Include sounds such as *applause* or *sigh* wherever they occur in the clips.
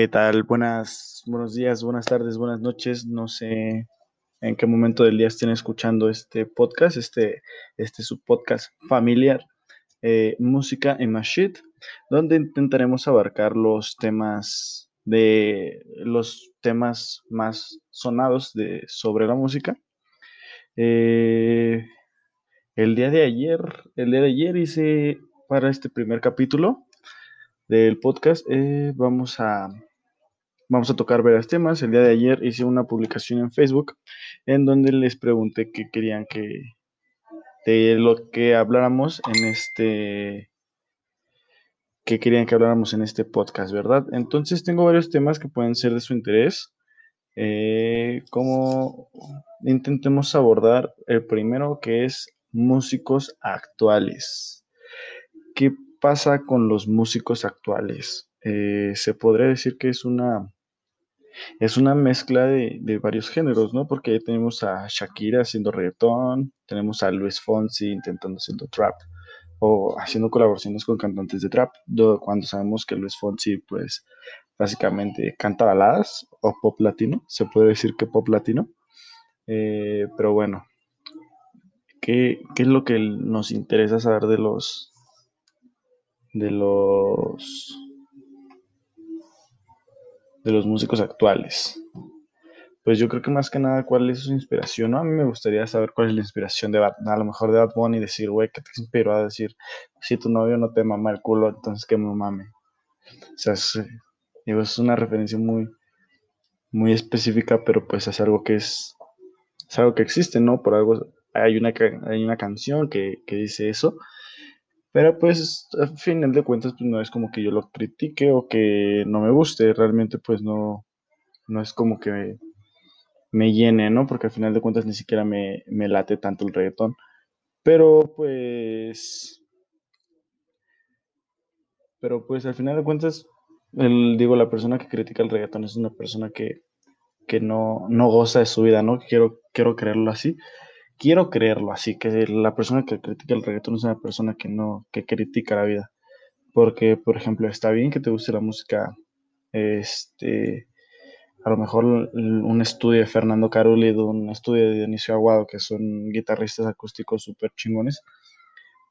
¿Qué tal? Buenas, buenos días, buenas tardes, buenas noches. No sé en qué momento del día estén escuchando este podcast, este, este su podcast familiar, eh, Música en Mashit, donde intentaremos abarcar los temas de los temas más sonados de, sobre la música. Eh, el día de ayer, el día de ayer hice para este primer capítulo del podcast, eh, vamos a vamos a tocar varios temas. El día de ayer hice una publicación en Facebook en donde les pregunté qué querían que de lo que habláramos en este que querían que habláramos en este podcast, ¿verdad? Entonces tengo varios temas que pueden ser de su interés. Eh, como intentemos abordar el primero que es músicos actuales. ¿Qué pasa con los músicos actuales? Eh, se podría decir que es una es una mezcla de, varios géneros, ¿no? Porque tenemos a Shakira haciendo reggaetón, tenemos a Luis Fonsi intentando haciendo trap o haciendo colaboraciones con cantantes de trap, cuando sabemos que Luis Fonsi, pues, básicamente canta baladas o pop latino, se puede decir que pop latino, eh, pero bueno, ¿qué, ¿qué, es lo que nos interesa saber de los de los de los músicos actuales? Pues yo creo que más que nada, ¿cuál es su inspiración? A mí me gustaría saber cuál es la inspiración de Bad, a lo mejor de Bad Bunny y decir, güey, ¿qué te inspiró a decir, si tu novio no te mama el culo, entonces que me mame? O sea, es, es una referencia muy, muy específica, pero pues es algo que es, es algo que existe, ¿no? Por algo, hay una, hay una canción que, que dice eso, pero pues al final de cuentas pues no es como que yo lo critique o que no me guste, realmente pues no, no es como que me, llene, ¿no? Porque al final de cuentas ni siquiera me, me late tanto el reggaetón. Pero pues... Pero pues al final de cuentas, el, digo, la persona que critica el reggaetón es una persona que, que no, no goza de su vida, ¿no? Quiero, quiero creerlo así quiero creerlo así, que la persona que critica el reggaetón es una persona que no, que critica la vida. Porque, por ejemplo, está bien que te guste la música, este, a lo mejor un estudio de Fernando Carulli, un estudio de Dionisio Aguado, que son guitarristas acústicos súper chingones.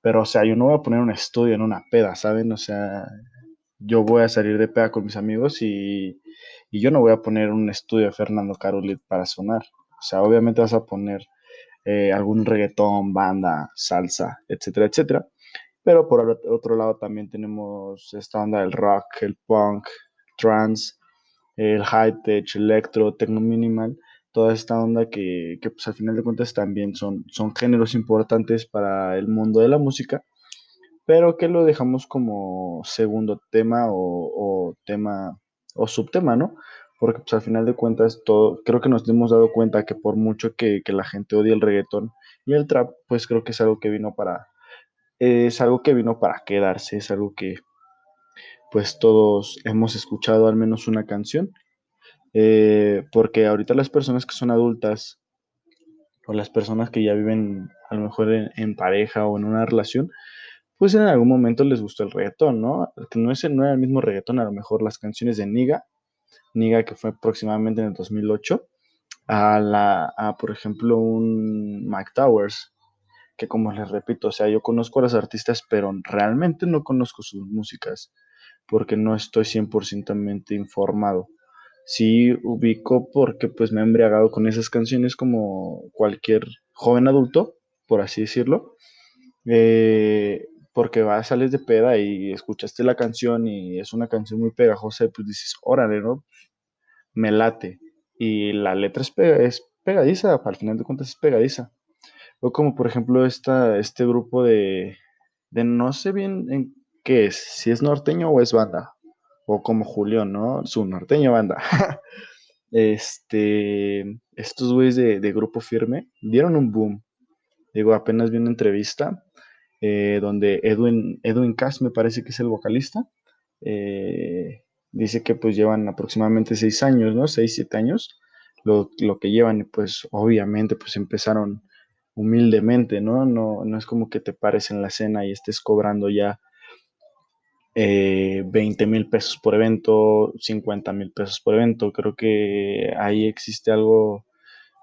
Pero, o sea, yo no voy a poner un estudio en una peda, ¿saben? O sea, yo voy a salir de peda con mis amigos y, y yo no voy a poner un estudio de Fernando Carulli para sonar. O sea, obviamente vas a poner eh, algún reggaetón, banda, salsa, etcétera, etcétera. Pero por otro lado también tenemos esta onda del rock, el punk, trance, el high tech, electro, techno minimal, toda esta onda que, que, pues al final de cuentas también son, son géneros importantes para el mundo de la música, pero que lo dejamos como segundo tema o, o tema o subtema, ¿no? Porque pues al final de cuentas todo, creo que nos hemos dado cuenta que por mucho que, la gente odie el reggaetón y el trap, pues creo que es algo que vino para, es algo que vino para quedarse, es algo que pues todos hemos escuchado al menos una canción, eh, porque ahorita las personas que son adultas o las personas que ya viven a lo mejor en, pareja o en una relación, pues en algún momento les gustó el reggaetón, ¿no? No, es, no era el mismo reggaetón, a lo mejor las canciones de Niga Niga, que fue aproximadamente en el 2008, a, la, a, por ejemplo, un Mike Towers, que como les repito, o sea, yo conozco a los artistas, pero realmente no conozco sus músicas, porque no estoy 100% informado. Sí ubico porque pues me he embriagado con esas canciones como cualquier joven adulto, por así decirlo. Eh, porque vas, sales de peda y escuchaste la canción y es una canción muy pegajosa y pues dices, órale, ¿no? Me late. Y la letra es, es pegadiza, al final de cuentas es pegadiza. O como por ejemplo esta, este grupo de, de no sé bien en qué es, si es norteño o es banda. O como Julián, ¿no? Su norteño banda. *laughs* este, estos güeyes de, de grupo firme dieron un boom. Digo, apenas vi una entrevista eh, donde Edwin, Edwin Cass me parece que es el vocalista. Eh, dice que pues llevan aproximadamente seis años, ¿no? Seis, siete años, lo, que llevan, pues obviamente pues empezaron humildemente, ¿no? ¿no? No es como que te pares en la escena y estés cobrando ya eh, 20 mil pesos por evento, 50 mil pesos por evento. Creo que ahí existe algo,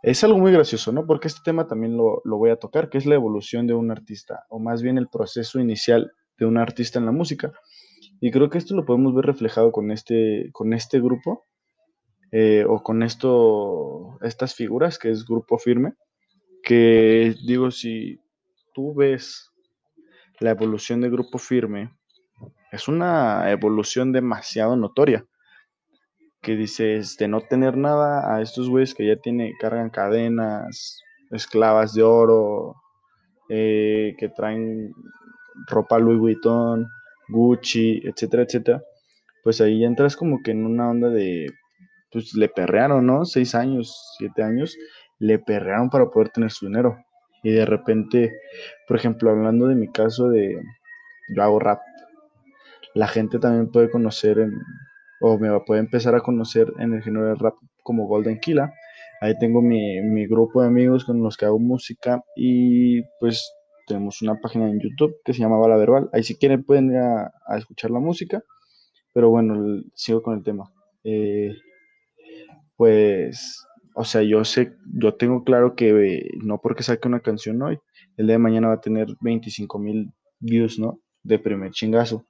es algo muy gracioso, ¿no? Porque este tema también lo, lo voy a tocar, que es la evolución de un artista, o más bien el proceso inicial de un artista en la música. Y creo que esto lo podemos ver reflejado con este, con este grupo, eh, o con esto, estas figuras, que es Grupo Firme, que digo, si tú ves la evolución de Grupo Firme, es una evolución demasiado notoria. Que dices, de no tener nada a estos güeyes que ya tiene, cargan cadenas, esclavas de oro, eh, que traen ropa Louis Vuitton, Gucci, etcétera, etcétera, pues ahí entras como que en una onda de, pues le perrearon, ¿no? Seis años, siete años, le perrearon para poder tener su dinero. Y de repente, por ejemplo, hablando de mi caso de, yo hago rap, la gente también puede conocer en, o me puede empezar a conocer en el género del rap como Golden Killa. Ahí tengo mi, mi grupo de amigos con los que hago música y pues tenemos una página en YouTube que se llama Bala Verbal. Ahí si quieren pueden ir a, escuchar la música. Pero bueno, sigo con el tema. Eh, pues, o sea, yo sé, yo tengo claro que eh, no porque saque una canción hoy, el día de mañana va a tener 25 mil views, ¿no? De primer chingazo.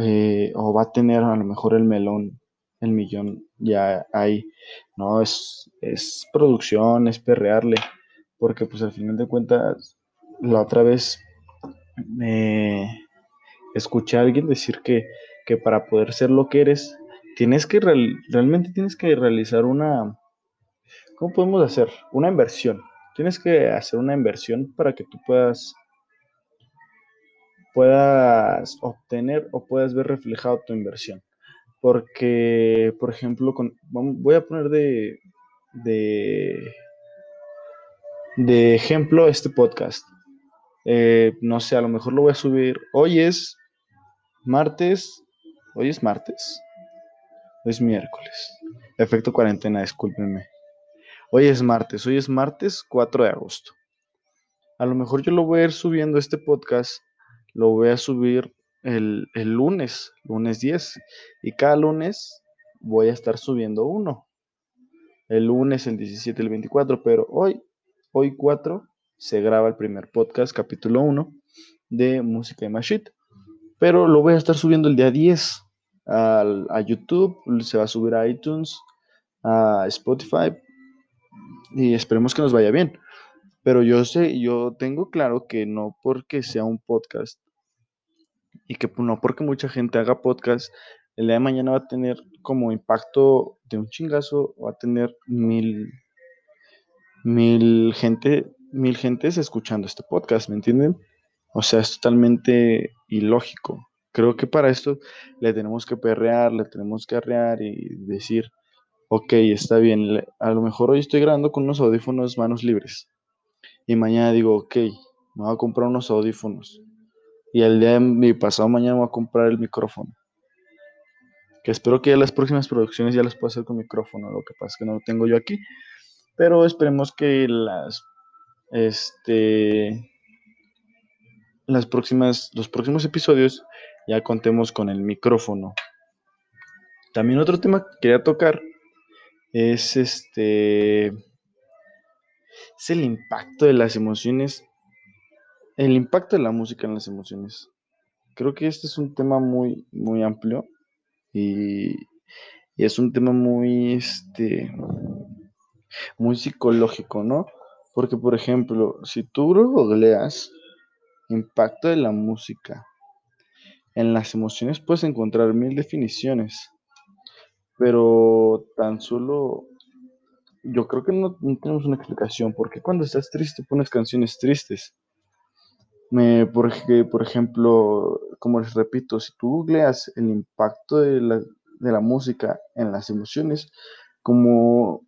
Eh, o va a tener a lo mejor el melón, el millón ya ahí. No, es, es producción, es perrearle. Porque pues al final de cuentas la otra vez me escuché a alguien decir que, para poder ser lo que eres, tienes que realmente tienes que realizar una, ¿cómo podemos hacer? Una inversión. Tienes que hacer una inversión para que tú puedas puedas obtener o puedas ver reflejado tu inversión. Porque, por ejemplo, con, voy a poner de, de, de ejemplo este podcast. Eh, no sé, a lo mejor lo voy a subir. Hoy es martes. Hoy es martes. Hoy es miércoles. Efecto cuarentena, discúlpenme. Hoy es martes. Hoy es martes 4 de agosto. A lo mejor yo lo voy a ir subiendo este podcast. Lo voy a subir el, el lunes, lunes 10. Y cada lunes voy a estar subiendo uno. El lunes, el 17, el 24. Pero hoy, hoy 4 se graba el primer podcast, capítulo 1, de Música y Mashit. Pero lo voy a estar subiendo el día 10 a YouTube, se va a subir a iTunes, a Spotify y esperemos que nos vaya bien. Pero yo sé, yo tengo claro que no porque sea un podcast y que no porque mucha gente haga podcast, el día de mañana va a tener como impacto de un chingazo, va a tener mil, mil gente mil gentes escuchando este podcast, ¿me entienden? O sea, es totalmente ilógico. Creo que para esto le tenemos que perrear, le tenemos que arrear y decir, ok, está bien, a lo mejor hoy estoy grabando con unos audífonos manos libres. Y mañana digo, ok, me voy a comprar unos audífonos. Y el día de mi pasado mañana voy a comprar el micrófono. Que espero que ya las próximas producciones ya las pueda hacer con micrófono. Lo que pasa es que no lo tengo yo aquí. Pero esperemos que las este, las próximas, los próximos episodios ya contemos con el micrófono. También otro tema que quería tocar es este es el impacto de las emociones, el impacto de la música en las emociones. Creo que este es un tema muy muy amplio y, es un tema muy este muy psicológico, ¿no? Porque, por ejemplo, si tú googleas impacto de la música en las emociones, puedes encontrar mil definiciones. Pero tan solo yo creo que no, tenemos una explicación. porque cuando estás triste pones canciones tristes? Me, porque, por ejemplo, como les repito, si tú googleas el impacto de la, de la música en las emociones, como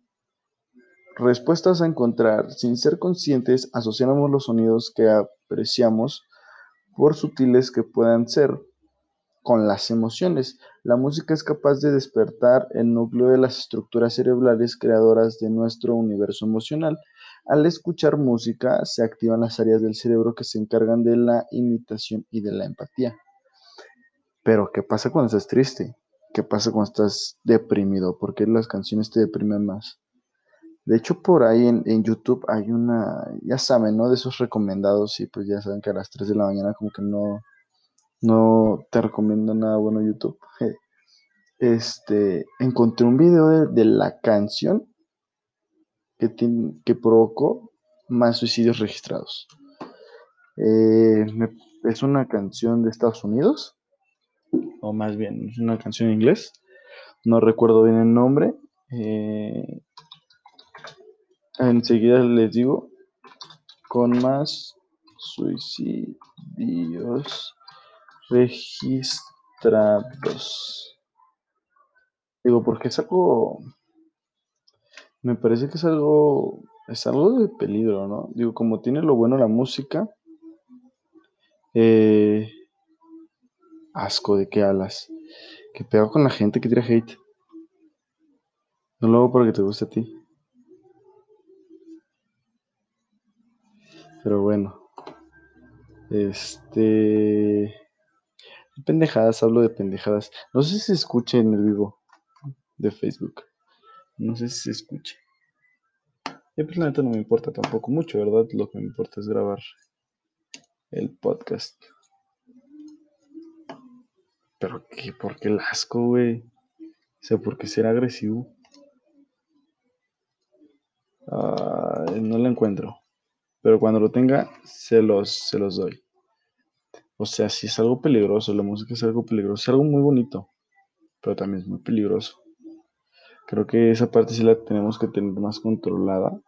respuestas a encontrar. Sin ser conscientes, asociamos los sonidos que apreciamos, por sutiles que puedan ser, con las emociones. La música es capaz de despertar el núcleo de las estructuras cerebrales creadoras de nuestro universo emocional. Al escuchar música se activan las áreas del cerebro que se encargan de la imitación y de la empatía. Pero, ¿qué pasa cuando estás triste? ¿Qué pasa cuando estás deprimido? ¿Por qué las canciones te deprimen más? De hecho, por ahí en, YouTube hay una, ya saben, ¿no? De esos recomendados y pues ya saben que a las 3 de la mañana como que no, no te recomiendo nada bueno YouTube. *laughs* Este, encontré un video de, la canción que, que provocó más suicidios registrados. Eh, es una canción de Estados Unidos, o más bien es una canción en inglés. No recuerdo bien el nombre. Eh, enseguida les digo, con más suicidios registrados. Digo, porque es algo. Me parece que es algo. Es algo de peligro, ¿no? Digo, como tiene lo bueno la música. Eh, asco de qué alas. Que pega con la gente que tira hate. No lo hago porque te guste a ti. Pero bueno. Este. Pendejadas, hablo de pendejadas. No sé si se escuche en el vivo de Facebook. No sé si se escuche. Y pues la neta no me importa tampoco mucho, ¿verdad? Lo que me importa es grabar el podcast. Pero qué, ¿por qué el asco, güey? O sea, ¿por qué ser agresivo? no lo encuentro. Pero cuando lo tenga, se los, se los doy. O sea, si es algo peligroso, la música es algo peligroso, es algo muy bonito, pero también es muy peligroso. Creo que esa parte sí la tenemos que tener más controlada.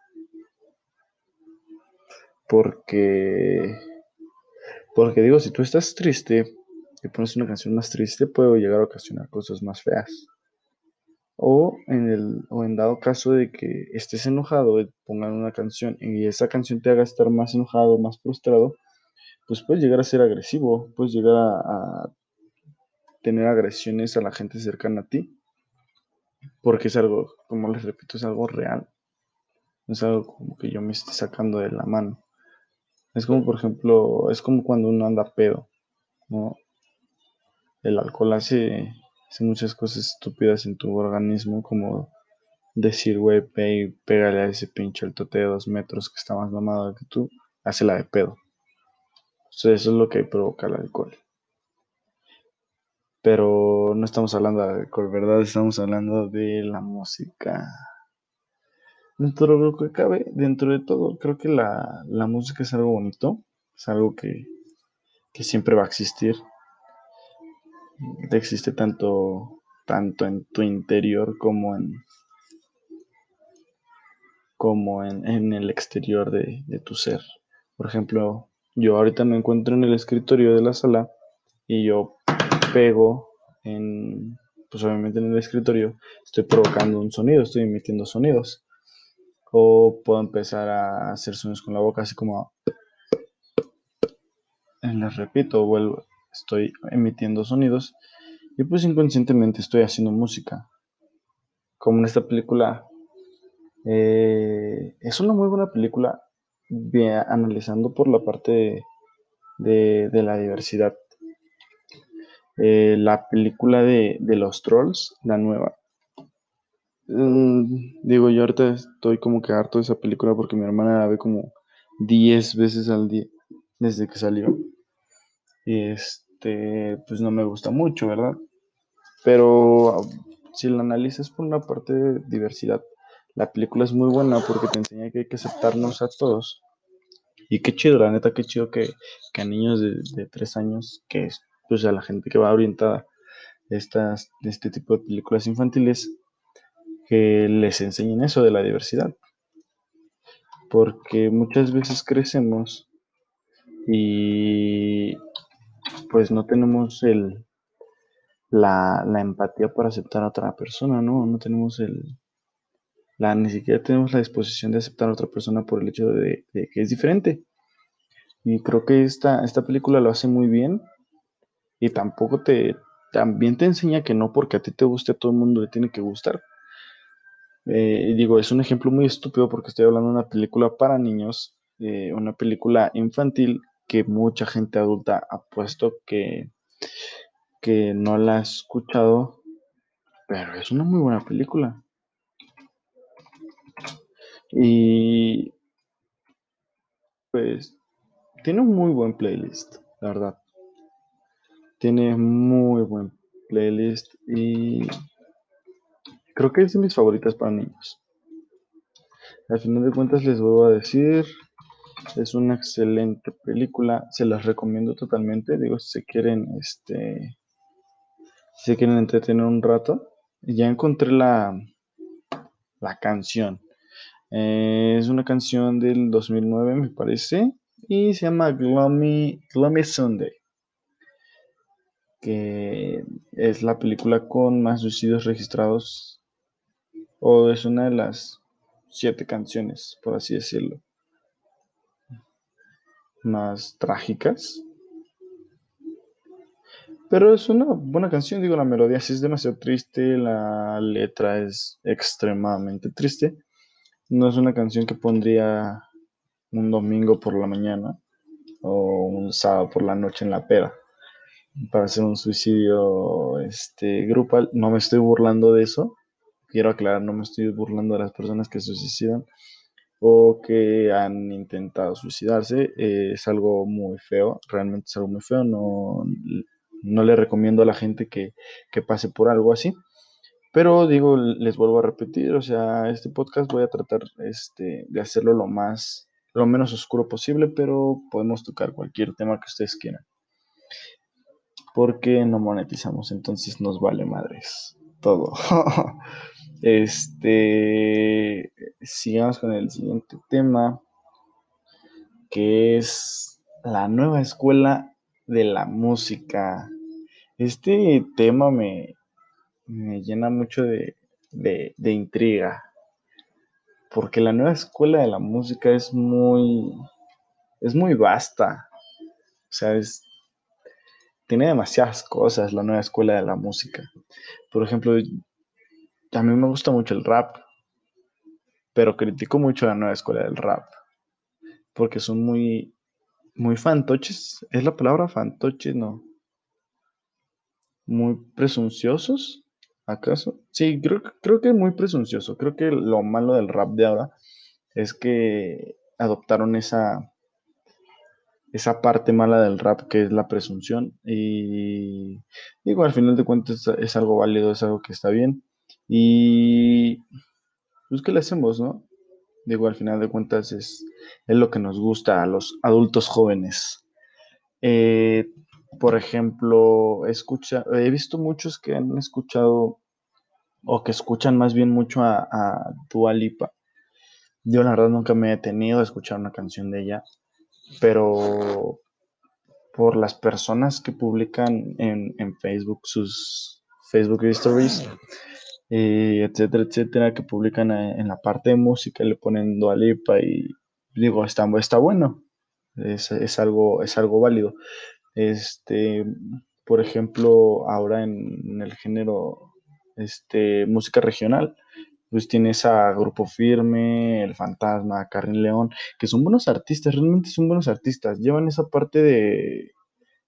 Porque, porque digo, si tú estás triste y pones una canción más triste, puede llegar a ocasionar cosas más feas. O en, el, o en dado caso de que estés enojado, y pongan una canción y esa canción te haga estar más enojado, más frustrado, pues puedes llegar a ser agresivo, puedes llegar a tener agresiones a la gente cercana a ti porque es algo, como les repito, es algo real. No es algo como que yo me esté sacando de la mano. Es como, por ejemplo, es como cuando uno anda pedo, ¿no? El alcohol hace, muchas cosas estúpidas en tu organismo, como decir, güey, pégale a ese pinche altote de dos metros que está más mamado que tú, hace la de pedo. Sea, eso es lo que provoca el alcohol pero no estamos hablando de alcohol, ¿verdad? Estamos hablando de la música. Dentro de lo que cabe, dentro de todo, creo que la, música es algo bonito, es algo que, siempre va a existir. Existe tanto, tanto en tu interior como en, como en, el exterior de, de tu ser. Por ejemplo, yo ahorita me encuentro en el escritorio de la sala y yo pego en, pues obviamente en el escritorio, estoy provocando un sonido, estoy emitiendo sonidos. O puedo empezar a hacer sonidos con la boca, así como... Les repito, vuelvo, estoy emitiendo sonidos y pues inconscientemente estoy haciendo música. Como en esta película. Eh, es una muy buena película, analizando por la parte de la diversidad eh, la película de, los trolls, la nueva. Mm, digo, yo ahorita estoy como que harto de esa película porque mi hermana la ve como 10 veces al día desde que salió. Y este, pues no me gusta mucho, ¿verdad? Pero si la analizas por una parte de diversidad, la película es muy buena porque te enseña que hay que aceptarnos a todos. Y qué chido, la neta, qué chido que, a niños de, de 3 años, que pues a la gente que va orientada estas, este tipo de películas infantiles, que les enseñen eso de la diversidad. Porque muchas veces crecemos y pues no tenemos el, la, empatía para aceptar a otra persona, ¿no? No tenemos el, la, ni siquiera tenemos la disposición de aceptar a otra persona por el hecho de, de, que es diferente. Y creo que esta, esta película lo hace muy bien y tampoco te, también te enseña que no porque a ti te guste, a todo el mundo le tiene que gustar. Eh, digo, es un ejemplo muy estúpido porque estoy hablando de una película para niños, eh, una película infantil que mucha gente adulta ha puesto que, que no la has escuchado, pero es una muy buena película. Y pues tiene un muy buen playlist, la verdad. Tiene muy buen playlist y creo que es de mis favoritas para niños. Al final de cuentas les vuelvo a decir, es una excelente película, se las recomiendo totalmente. Digo, si se quieren, este, si quieren entretener un rato, ya encontré la, la canción. Eh, es una canción del 2009, me parece, y se llama Gloomy, Gloomy Sunday, que es la película con más suicidios registrados, o es una de las siete canciones, por así decirlo, más trágicas. Pero es una buena canción, digo, la melodía sí es demasiado triste, la letra es extremadamente triste. No es una canción que pondría un domingo por la mañana o un sábado por la noche en la pera para hacer un suicidio este, grupal. No me estoy burlando de eso. Quiero aclarar, no me estoy burlando de las personas que se suicidan o que han intentado suicidarse. es algo muy feo, realmente es algo muy feo. No, no le recomiendo a la gente que, que pase por algo así. Pero digo, les vuelvo a repetir, o sea, este podcast voy a tratar este, de hacerlo lo más, lo menos oscuro posible, pero podemos tocar cualquier tema que ustedes quieran. Porque no monetizamos, entonces nos vale madres todo. *laughs* este, sigamos con el siguiente tema, que es la nueva escuela de la música. Este tema me, me llena mucho de, intriga, porque la nueva escuela de la música es muy, es muy vasta, o sea, es, tiene demasiadas cosas la nueva escuela de la música. Por ejemplo, a mí me gusta mucho el rap, pero critico mucho la nueva escuela del rap, porque son muy, muy fantoches, ¿es la palabra fantoches? No. Muy presunciosos ¿Acaso? Sí, creo, creo que es muy presuncioso. Creo que lo malo del rap de ahora es que adoptaron esa, esa parte mala del rap que es la presunción. Y digo, al final de cuentas es algo válido, es algo que está bien. Y pues, ¿qué le hacemos, no? Digo, al final de cuentas es, es lo que nos gusta a los adultos jóvenes. Eh, por ejemplo, escucha, he visto muchos que han escuchado o que escuchan más bien mucho a, a Dua Lipa. Yo la verdad nunca me he detenido a escuchar una canción de ella, pero por las personas que publican en, Facebook sus Facebook Stories, etcétera, etcétera, que publican en la parte de música, le ponen Dua Lipa y digo, está, está bueno, es, es, algo, es algo válido. Este, por ejemplo, ahora en, el género este, música regional, pues tienes a Grupo Firme, El Fantasma, Carrin León, que son buenos artistas, realmente son buenos artistas, llevan esa parte de,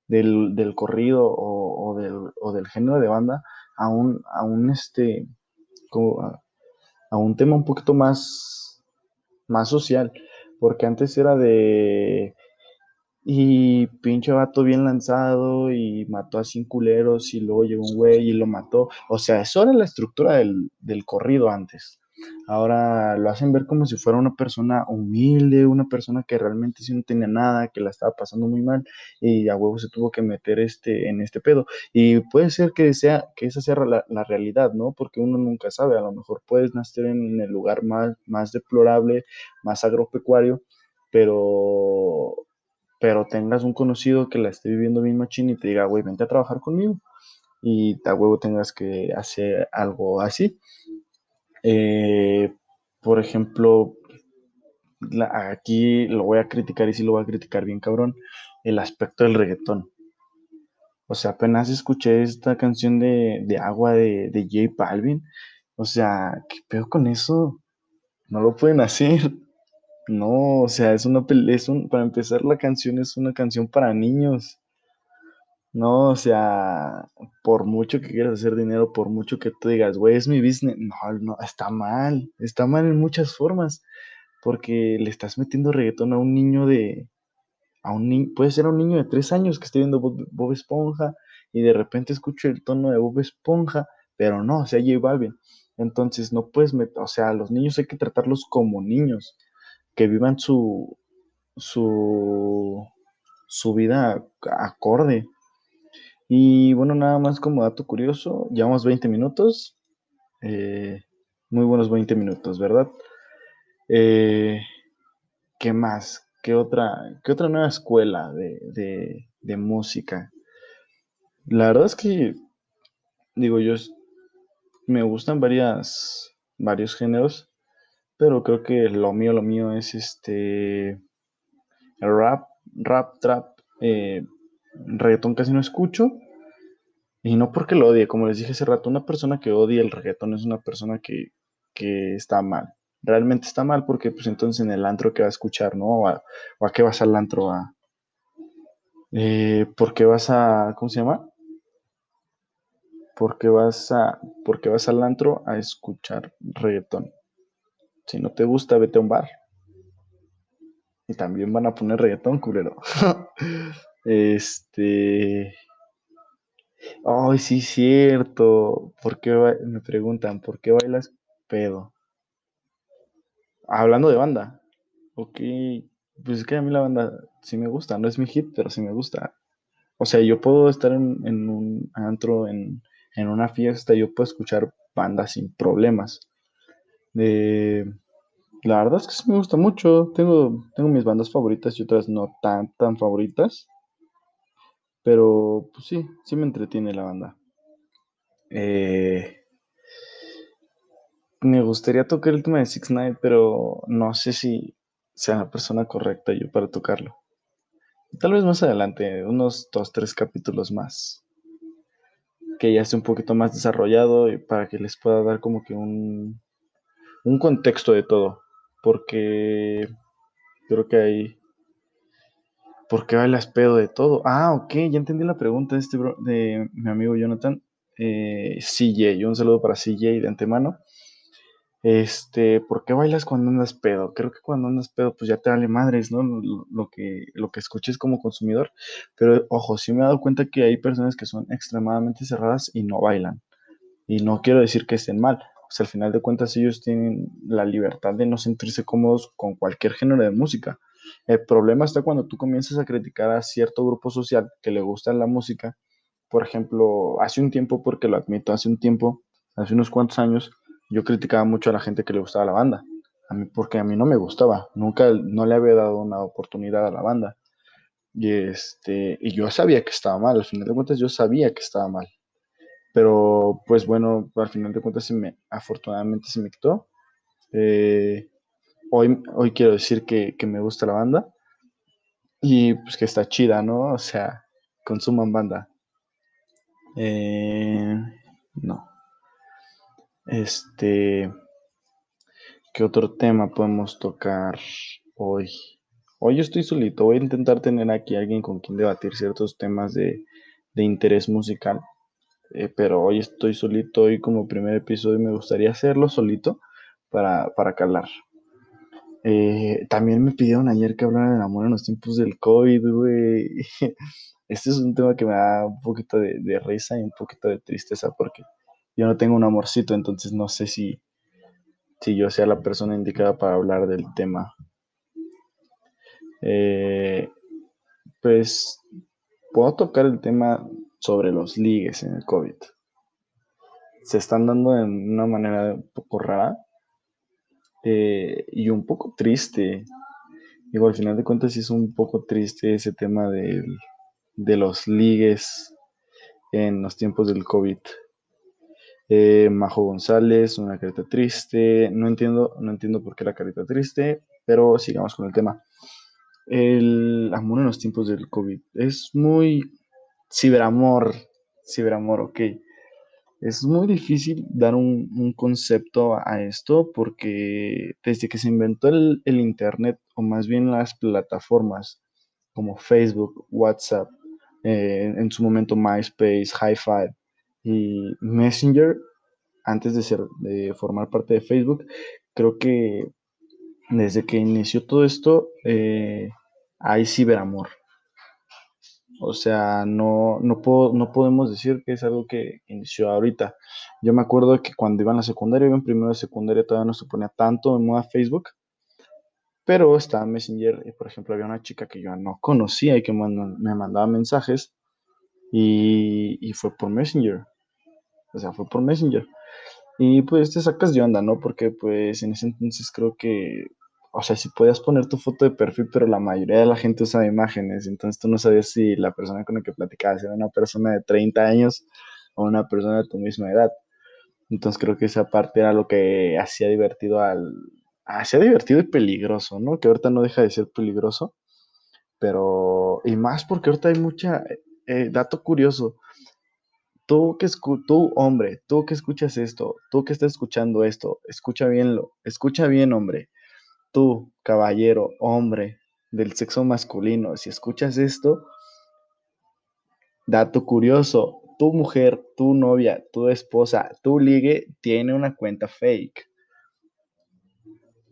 del, corrido o, del, género de banda a un, a un, este, a un tema un poquito más, más social, porque antes era de y pinche vato bien lanzado y mató a cinco culeros y luego llegó un güey y lo mató. O sea, eso era la estructura del, del corrido antes. Ahora lo hacen ver como si fuera una persona humilde, una persona que realmente sí no tenía nada, que la estaba pasando muy mal y a huevo se tuvo que meter este, en este pedo. Y puede ser que, sea, que esa sea la, la realidad, ¿no? Porque uno nunca sabe, a lo mejor puedes nacer en el lugar más, más deplorable, más agropecuario, pero pero tengas un conocido que la esté viviendo bien machín y te diga, güey, vente a trabajar conmigo. Y a huevo tengas que hacer algo así. Eh, por ejemplo, aquí lo voy a criticar y sí lo voy a criticar bien cabrón, el aspecto del reggaetón. O sea, apenas escuché esta canción de, Agua de, de J Balvin. O sea, ¿qué pedo con eso? No lo pueden hacer. No, o sea, es una es un, para empezar la canción es una canción para niños. No, o sea, por mucho que quieras hacer dinero, por mucho que tú digas, güey, es mi business, no, no, está mal, está mal en muchas formas, porque le estás metiendo reggaetón a un niño de, a un niño, puede ser a un niño de tres años que esté viendo Bob, Bob Esponja y de repente escuche el tono de Bob Esponja, pero no, o sea, J Balvin. Entonces no puedes meter, o sea, los niños hay que tratarlos como niños, que vivan su, su, su vida acorde. Y bueno, nada más como dato curioso, llevamos 20 minutos, eh, muy buenos 20 minutos, ¿verdad? Eh, ¿Qué más? ¿Qué otra, qué otra nueva escuela de, de, música? La verdad es que, digo, yo me gustan varias, varios géneros, pero creo que lo mío, lo mío es este, el rap, rap, trap, eh, reggaetón casi no escucho, y no porque lo odie, como les dije hace rato, una persona que odia el reggaetón es una persona que, que está mal. Realmente está mal porque pues entonces en el antro que va a escuchar, ¿no? O a, qué vas al antro a... Eh, ¿por qué vas a... ¿Cómo se llama? porque vas a, porque vas al antro a escuchar reggaetón. Si no te gusta, vete a un bar. Y también van a poner reggaetón, culero. *laughs* este. Ay, sí, cierto. ¿Por qué me preguntan, ¿por qué bailas pedo? Hablando de banda. Ok. Pues es que a mí la banda sí me gusta. No es mi hit, pero sí me gusta. O sea, yo puedo estar en, en un antro, en, en una fiesta, yo puedo escuchar banda sin problemas. De, La verdad es que sí me gusta mucho. Tengo, tengo mis bandas favoritas y otras no tan, tan favoritas. Pero pues sí, sí me entretiene la banda. Eh, me gustaría tocar el tema de Six Night, pero no sé si sea la persona correcta yo para tocarlo. Tal vez más adelante, unos dos, tres capítulos más, que ya esté un poquito más desarrollado y para que les pueda dar como que un, un contexto de todo. Porque creo que hay ¿Por qué bailas pedo de todo? Ah, ok, ya entendí la pregunta de, este de mi amigo Jonathan. Eh, CJ, un saludo para CJ de antemano. Este, ¿por qué bailas cuando andas pedo? Creo que cuando andas pedo, pues ya te vale madres, ¿no? Lo, lo que, lo que escuches como consumidor. Pero ojo, sí me he dado cuenta que hay personas que son extremadamente cerradas y no bailan. Y no quiero decir que estén mal. Sea, al final de cuentas ellos tienen la libertad de no sentirse cómodos con cualquier género de música. El problema está cuando tú comienzas a criticar a cierto grupo social que le gusta la música. Por ejemplo, hace un tiempo, porque lo admito, hace un tiempo, hace unos cuantos años, yo criticaba mucho a la gente que le gustaba la banda. A mí, porque a mí no me gustaba. Nunca, no le había dado una oportunidad a la banda. Y, este, y yo sabía que estaba mal. Al final de cuentas, yo sabía que estaba mal. Pero pues bueno, al final de cuentas se me, afortunadamente se me quitó. Eh, hoy, hoy quiero decir que, que me gusta la banda y pues que está chida, ¿no? O sea, consuman banda. Eh, no. Este, ¿qué otro tema podemos tocar hoy? Hoy estoy solito, voy a intentar tener aquí a alguien con quien debatir ciertos temas de, de interés musical. Eh, pero hoy estoy solito y como primer episodio me gustaría hacerlo solito para, para calar. Eh, también me pidieron ayer que hablara del amor en los tiempos del COVID, güey. *laughs* Este es un tema que me da un poquito de, de risa y un poquito de tristeza porque yo no tengo un amorcito, entonces no sé si, si yo sea la persona indicada para hablar del tema. Eh, pues puedo tocar el tema sobre los ligues en el COVID. Se están dando de una manera un poco rara eh, y un poco triste. Digo, al final de cuentas sí es un poco triste ese tema del, de los ligues en los tiempos del COVID. Eh, Majo González, una carita triste. No entiendo, no entiendo por qué la carita triste, pero sigamos con el tema. El amor en los tiempos del COVID es muy ciberamor, ciberamor, ok. Es muy difícil dar un, un concepto a esto porque desde que se inventó el, el Internet, o más bien las plataformas como Facebook, WhatsApp, eh, en su momento MySpace, Hi-Fi y Messenger, antes de, ser, de formar parte de Facebook, creo que desde que inició todo esto, eh, hay ciberamor. O sea, no, no, no podemos decir que es algo que inició ahorita. Yo me acuerdo que cuando iba en la secundaria, iba en primero de secundaria, todavía no se ponía tanto en moda Facebook. Pero estaba Messenger y, por ejemplo, había una chica que yo no conocía y que me mandaba mensajes y, y fue por Messenger. O sea, fue por Messenger. Y pues te sacas de onda, ¿no? Porque pues en ese entonces creo que o sea, si podías poner tu foto de perfil, pero la mayoría de la gente usaba imágenes, entonces tú no sabías si la persona con la que platicabas era una persona de 30 años o una persona de tu misma edad. Entonces creo que esa parte era lo que hacía divertido al... Hacía divertido y peligroso, ¿no? Que ahorita no deja de ser peligroso, pero... Y más porque ahorita hay mucha... Eh, dato curioso. Tú que tú hombre, tú que escuchas esto, tú que estás escuchando esto, escucha bien escucha bien hombre tú, caballero, hombre del sexo masculino, si escuchas esto, dato curioso, tu mujer, tu novia, tu esposa, tu ligue tiene una cuenta fake.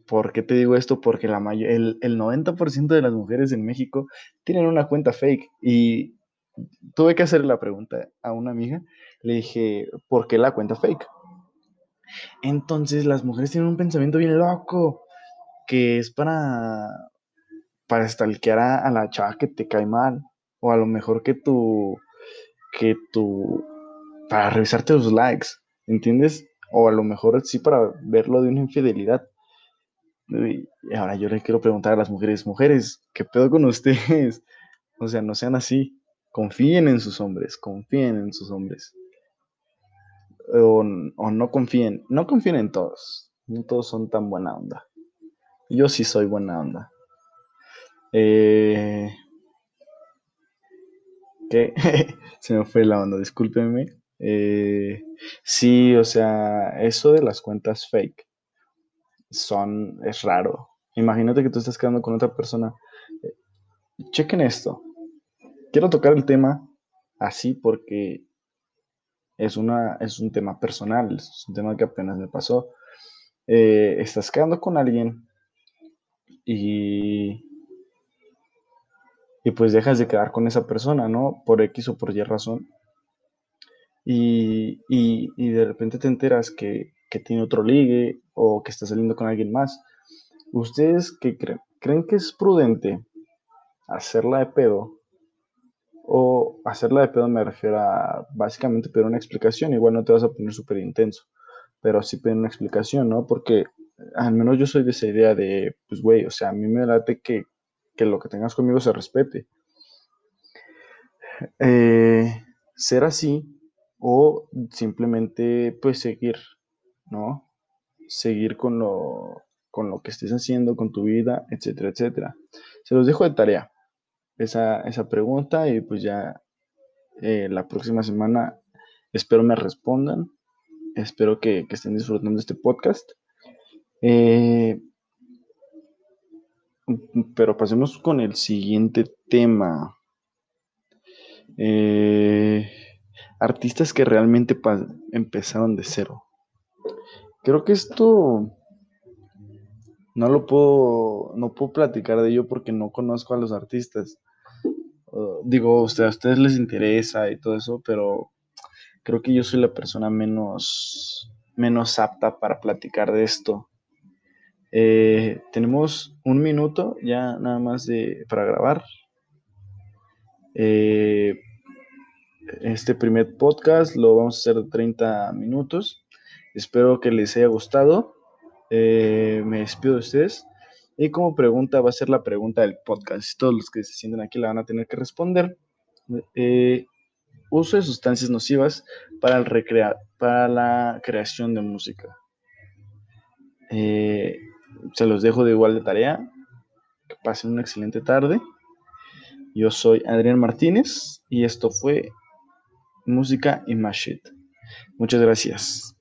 ¿Por qué te digo esto? Porque la el, el 90% de las mujeres en México tienen una cuenta fake. Y tuve que hacer la pregunta a una amiga. Le dije, ¿por qué la cuenta fake? Entonces las mujeres tienen un pensamiento bien loco que es para, para stalkear a, la chava que te cae mal. O a lo mejor que tu, que tu, para revisarte los likes, ¿entiendes? O a lo mejor sí para verlo de una infidelidad. Y ahora yo le quiero preguntar a las mujeres, mujeres, ¿qué pedo con ustedes? *laughs* O sea, no sean así. Confíen en sus hombres, confíen en sus hombres. O, o no confíen, no confíen en todos. No todos son tan buena onda. Yo sí soy buena onda. Eh, ¿Qué? *laughs* Se me fue la onda, discúlpenme. Eh, sí, o sea, eso de las cuentas fake son, es raro. Imagínate que tú estás quedando con otra persona. chequen esto. Quiero tocar el tema así porque es, una, es un tema personal, es un tema que apenas me pasó. Eh, estás quedando con alguien y, y pues dejas de quedar con esa persona, ¿no? Por X o por Y razón. Y, y, de repente te enteras que, que, tiene otro ligue o que está saliendo con alguien más. ¿Ustedes qué creen? ¿Creen que es prudente hacerla de pedo? O hacerla de pedo me refiero a básicamente pedir una explicación. Igual no te vas a poner súper intenso, pero sí pedir una explicación, ¿no? Porque al menos yo soy de esa idea de, pues, güey, o sea, a mí me late que, que lo que tengas conmigo se respete. Eh, ser así o simplemente, pues, seguir, ¿no? Seguir con lo, con lo que estés haciendo, con tu vida, etcétera, etcétera. Se los dejo de tarea esa, esa pregunta y pues ya eh, la próxima semana espero me respondan. Espero que, que estén disfrutando este podcast. Eh, pero pasemos con el siguiente tema. Eh, artistas que realmente empezaron de cero. Creo que esto no lo puedo, no puedo platicar de ello porque no conozco a los artistas. Digo, a ustedes les interesa y todo eso, pero creo que yo soy la persona menos, menos apta para platicar de esto. Eh, tenemos un minuto ya nada más de, para grabar. Eh, este primer podcast lo vamos a hacer de 30 minutos. Espero que les haya gustado. Eh, me despido de ustedes. Y como pregunta va a ser la pregunta del podcast. Todos los que se sienten aquí la van a tener que responder. uso de sustancias nocivas para, el recrear, para la creación de música. Se los dejo de igual de tarea. Que pasen una excelente tarde. Yo soy Adrián Martínez y esto fue Música y Mashit. Muchas gracias.